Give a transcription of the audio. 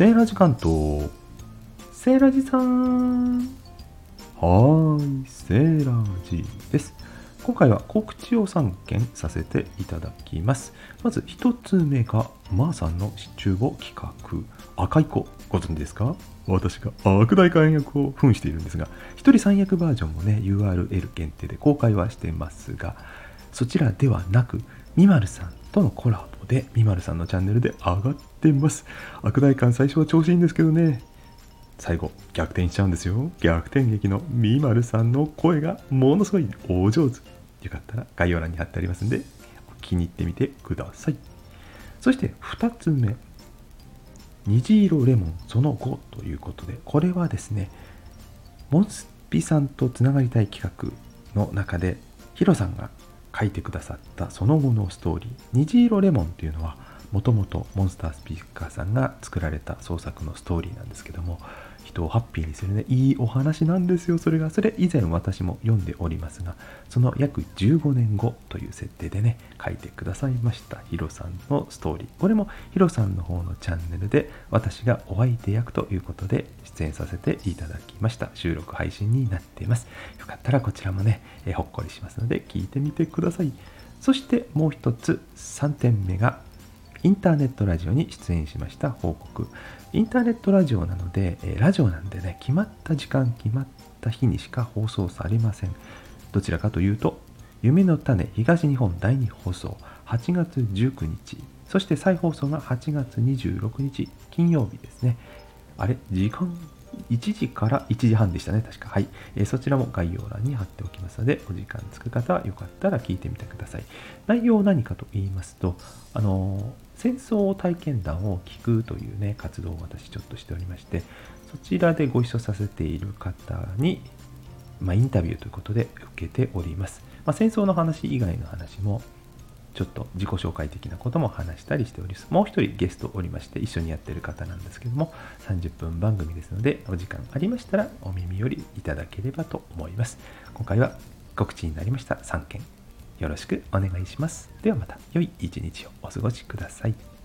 セーラジ関東。セーラジさん。はーい、セーラジです。今回は告知を3件させていただきます。まず1つ目が、まーさんのシチューを企画。赤い子、ご存知ですか？私が悪大官役を扮しているんですが、1人3役バージョンもね、URL 限定で公開はしてますが、そちらではなく、みまるさんとのコラボで、みまるさんのチャンネルで上がってます。悪大官最初は調子いいんですけどね、最後逆転しちゃうんですよ。逆転劇のみまるさんの声がものすごいお上手。よかったら概要欄に貼ってありますんで気に入ってみてください。そして2つ目。虹色レモンその後ということでこれはですねモンスピさんとつながりたい企画の中でヒロさんが書いてくださったその後のストーリー。虹色レモンっていうのはもともとモンスタースピーカーさんが作られた創作のストーリーなんですけども人をハッピーにするね。いいお話なんですよ。それがそれ以前私も読んでおりますがその約15年後という設定でね書いてくださいました。ヒロさんのストーリー。これもヒロさんの方のチャンネルで私がお相手役ということで出演させていただきました。収録配信になっています。よかったらこちらもね、えほっこりしますので聞いてみてください。そしてもう一つ3点目がインターネットラジオに出演しました報告。インターネットラジオなので、えラジオなんでね、決まった時間、決まった日にしか放送されません。どちらかというと、夢の種東日本第2放送8月19日、そして再放送が8月26日金曜日ですね。あれ？時間1時から1時半でしたね、確か。はい。えー、そちらも概要欄に貼っておきますので、お時間つく方よかったら聞いてみてください。内容は何かと言いますと、あのー、戦争体験談を聞くというね、活動を私ちょっとしておりまして、そちらでご一緒させている方に、まあ、インタビューということで受けております。まあ、戦争の話以外の話も、ちょっと自己紹介的なことも話したりしております。もう一人ゲストおりまして一緒にやってる方なんですけども30分番組ですのでお時間ありましたらお耳寄りいただければと思います。今回は告知になりました3件よろしくお願いします。ではまた良い一日をお過ごしください。